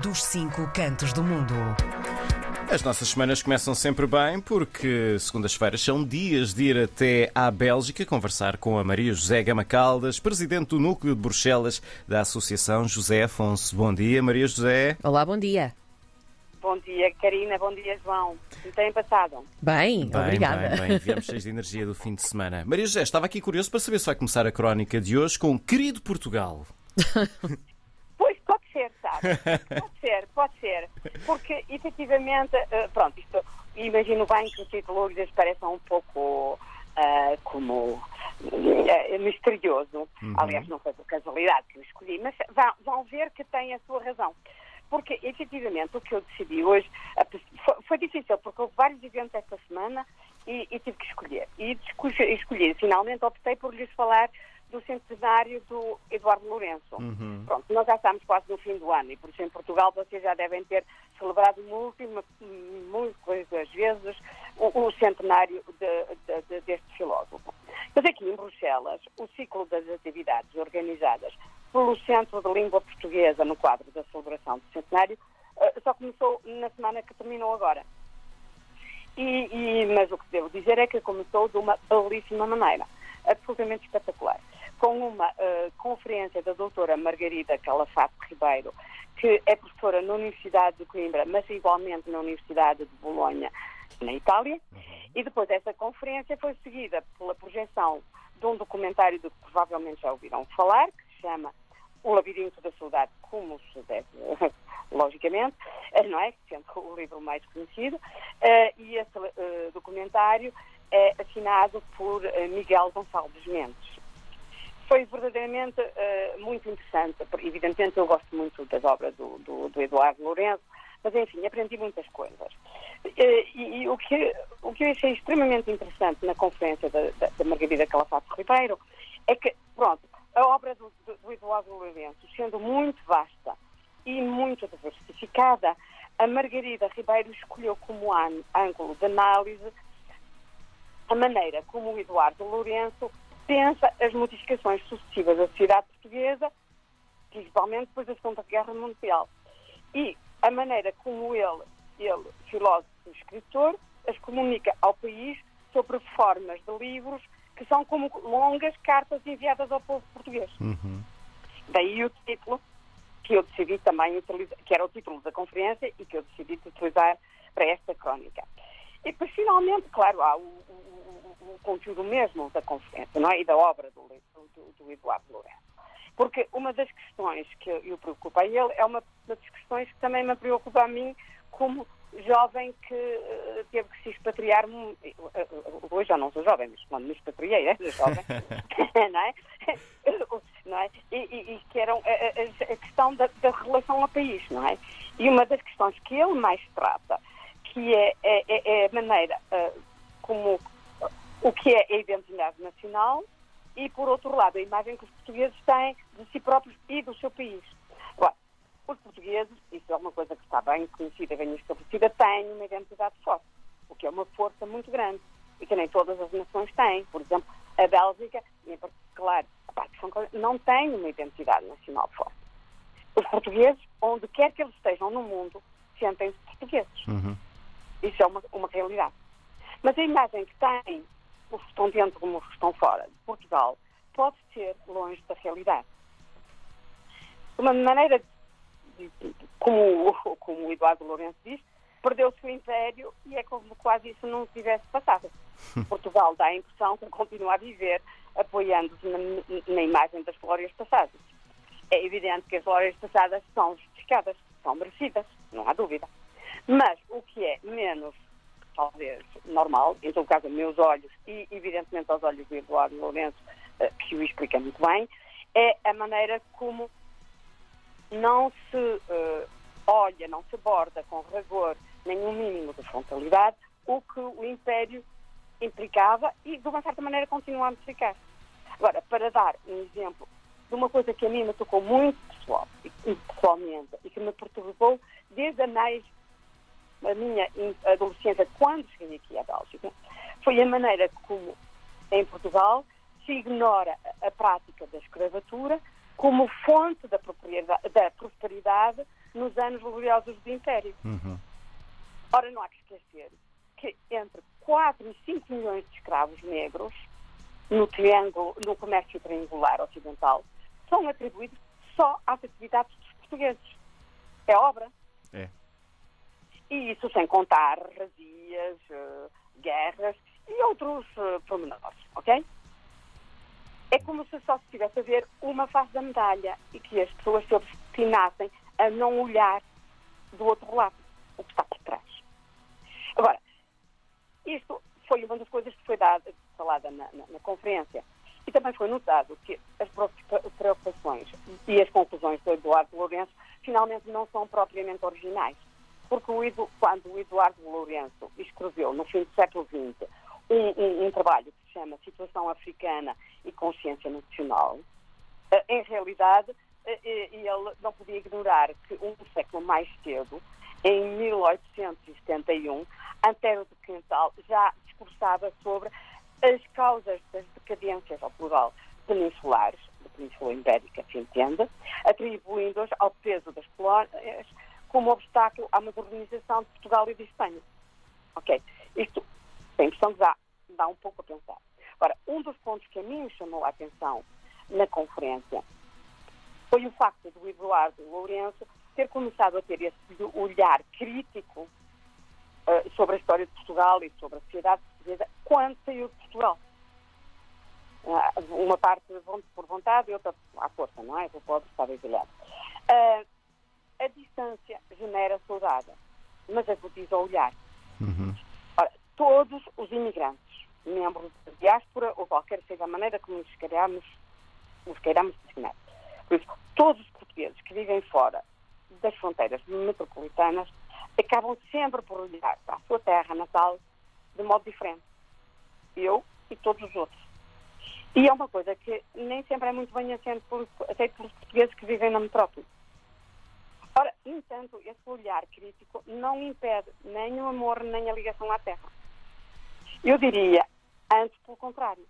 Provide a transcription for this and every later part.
dos cinco cantos do mundo. As nossas semanas começam sempre bem porque segundas-feiras são dias de ir até à Bélgica conversar com a Maria José Gama Caldas, presidente do Núcleo de Bruxelas da Associação José Afonso. Bom dia, Maria José. Olá, bom dia. Bom dia, Karina. Bom dia, João. Como têm passado? Bem, Bem, obrigada. bem, bem. Viemos cheios de energia do fim de semana. Maria José, estava aqui curioso para saber se vai começar a crónica de hoje com Querido Portugal. Pode ser, pode ser. Porque, efetivamente, eh, pronto, isto, imagino bem que o título hoje lhes pareça um pouco ah, como eh, misterioso. Aliás, não foi por casualidade que eu escolhi, mas vão, vão ver que tem a sua razão. Porque, efetivamente, o que eu decidi hoje foi, foi difícil, porque houve vários eventos esta semana e, e tive que escolher. E escolhi, finalmente optei por lhes falar do centenário do Eduardo Lourenço. Pronto, nós já estamos quase no fim do ano e por isso em Portugal vocês já devem ter celebrado múltiplas, muitas vezes o, o centenário de- de- de- deste filósofo. Mas aqui em Bruxelas, o ciclo das atividades organizadas pelo Centro de Língua Portuguesa no quadro da celebração do centenário eh, só começou na semana que terminou agora. E, e- mas o que devo dizer é que começou de uma belíssima maneira, absolutamente espetacular, com uma eh, conferência da doutora Margarida Calafate Ribeiro, que é professora na Universidade de Coimbra, mas igualmente na Universidade de Bolonha, na Itália, e depois essa conferência foi seguida pela projeção de um documentário de que provavelmente já ouviram falar, que se chama O Labirinto da Saudade, como se deve, logicamente, não é? Sendo o livro mais conhecido, eh, e esse eh, documentário é assinado por Miguel Gonçalves Mendes. Foi verdadeiramente eh, muito interessante, evidentemente eu gosto muito das obras do, do, do Eduardo Lourenço, mas enfim, aprendi muitas coisas. Eh, e, e o, que, o que eu achei extremamente interessante na conferência da, da, da Margarida Calafato Ribeiro é que, pronto, a obra do, do, do Eduardo Lourenço, sendo muito vasta e muito diversificada, a Margarida Ribeiro escolheu como ângulo de análise a maneira como o Eduardo Lourenço pensa as modificações sucessivas da sociedade portuguesa, principalmente depois da Segunda Guerra Mundial. E a maneira como ele, ele filósofo e escritor, as comunica ao país sobre formas de livros que são como longas cartas enviadas ao povo português. Daí o título que eu decidi também utilizar, que era o título da conferência e que eu decidi utilizar para esta crónica. E depois, finalmente, claro, há o, o- o- conteúdo mesmo da conferência, não é? E da obra do, do- do Eduardo Lourenço. Porque uma das questões que eu preocupa a ele é uma das questões que também me preocupa a mim como jovem que eh, teve que se expatriar. eh, eh, Hoje já não sou jovem, mas quando me expatriei era jovem. não é? Não é? E, e- e que eram a, a- a questão da, da relação ao país, não é? E uma das questões que ele mais trata, que é, é- é- é a maneira ah, como o que é a identidade nacional e, por outro lado, a imagem que os portugueses têm de si próprios e do seu país. Agora, os portugueses, isso é uma coisa que está bem conhecida, bem estabelecida, têm uma identidade forte, o que é uma força muito grande e que nem todas as nações têm. Por exemplo, a Bélgica, em particular, a parte Paulo, não tem uma identidade nacional forte. Os portugueses, onde quer que eles estejam no mundo, sentem-se portugueses. Isso é uma, uma realidade. Mas a imagem que têm os que estão dentro como os que estão fora de Portugal pode ser longe da realidade. De uma maneira, de- como, o- como o Eduardo Lourenço diz, perdeu-se o império e é como quase isso não tivesse passado. Portugal dá a impressão que continua a viver apoiando-se na, na imagem das glórias passadas. É evidente que as glórias passadas são justificadas, são merecidas, não há dúvida. Mas o que é menos, talvez, normal, em todo caso, meus olhos e, evidentemente, aos olhos do Eduardo Lourenço, eh, que o explica muito bem, é a maneira como não se eh, olha, não se aborda com rigor nenhum mínimo de frontalidade o que o Império implicava e, de uma certa maneira, continua a implicar. Agora, para dar um exemplo de uma coisa que a mim me tocou muito pessoal, pessoalmente e que me perturbou desde a mais a minha in- adolescência, quando cheguei aqui à Bélgica, foi a maneira como, em Portugal, se ignora a, prática da escravatura como fonte da, propriedade- da prosperidade nos anos gloriosos do Império. Uhum. Ora, não há que esquecer que entre 4 e 5 milhões de escravos negros no triângulo, no comércio triangular ocidental, são atribuídos só às atividades dos portugueses. É obra. É. E isso sem contar razias, eh, guerras e outros uh, pormenores, ok? É como se só se estivesse a ver uma face da medalha e que as pessoas se obstinassem a não olhar do outro lado, o que está por trás. Agora, isto foi uma das coisas que foi dada, falada na, na, na conferência. E também foi notado que as preocupações e as conclusões do Eduardo Lourenço finalmente não são propriamente originais. Porque o quando o Eduardo Lourenço escreveu, no fim do século XX, um, um, um trabalho que se chama Situação Africana e Consciência Nacional, eh, em realidade, eh, eh, ele não podia ignorar que um século mais cedo, em 1871, Antero de Quintal já discursava sobre as causas das decadências, ao plural, peninsulares, da Península Ibérica, se entende, atribuindo-as ao peso das colónias como obstáculo à modernização de Portugal e de Espanha. Ok? Isto tem impressão que dá, dá um pouco a pensar. Agora, um dos pontos que a mim chamou a atenção na conferência foi o facto do Eduardo Lourenço ter começado a ter esse olhar crítico uh, sobre a história de Portugal e sobre a sociedade portuguesa quando saiu de Portugal. Uh, uma parte por vontade e outra à força, não é? O pobre estava exilado. Uh, a distância genera saudade, mas agudiza o olhar. Uhum. Ora, todos os imigrantes, membros da diáspora ou qualquer seja a maneira como nos queiramos, nos queiramos designar. Por isso, todos os portugueses que vivem fora das fronteiras metropolitanas acabam sempre por olhar para a sua terra natal de modo diferente. Eu e todos os outros. E é uma coisa que nem sempre é muito bem aceito pelos portugueses que vivem na metrópole. Entanto, esse olhar crítico não impede nem o amor nem a ligação à terra. Eu diria, antes pelo contrário.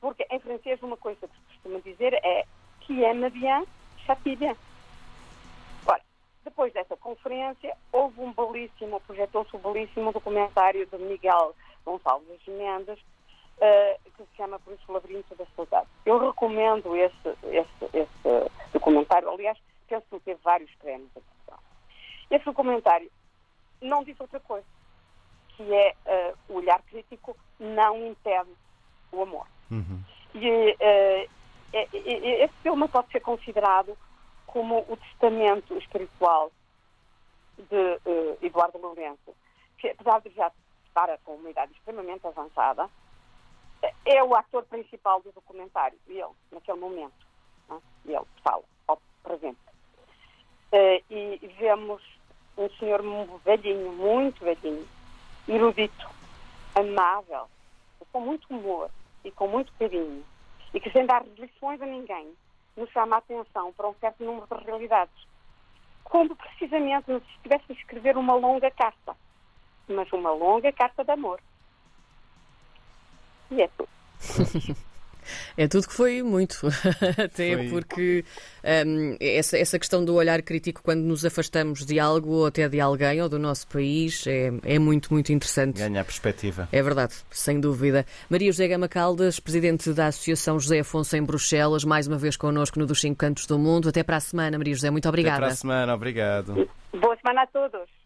Porque em francês uma coisa que se costuma dizer é que aime bien, châtie. Ora, depois dessa conferência, houve um belíssimo, projetou-se um belíssimo documentário de Miguel Gonçalves Mendes, uh, que se chama Por isso o Labirinto da Saudade. Eu recomendo esse, esse, esse documentário. Aliás, penso que teve vários prémios Portugal. Esse documentário não diz outra coisa, que é uh, o olhar crítico não impede o amor. Uhum. E uh, esse filme pode ser considerado como o testamento espiritual de uh, Eduardo Lourenço, que apesar de já estar com uma idade extremamente avançada, é o ator principal do documentário, ele, naquele momento. Não? É? Ele fala, ao presente. Uh, e vemos um senhor velhinho, muito velhinho, erudito, amável, com muito humor e com muito carinho, e que sem dar lições a ninguém, nos chama a atenção para um certo número de realidades. Como precisamente se estivesse a escrever uma longa carta, mas uma longa carta de amor. E é tudo. É tudo que foi muito, até foi. porque um, essa, essa questão do olhar crítico quando nos afastamos de algo ou até de alguém ou do nosso país é, é muito, muito interessante. Ganha a perspectiva. É verdade, sem dúvida. Maria José Gama Caldas, presidente da Associação José Afonso em Bruxelas, mais uma vez connosco no dos Cinco Cantos do Mundo. Até para a semana, Maria José, muito obrigada. Até para a semana, obrigado. Boa semana a todos.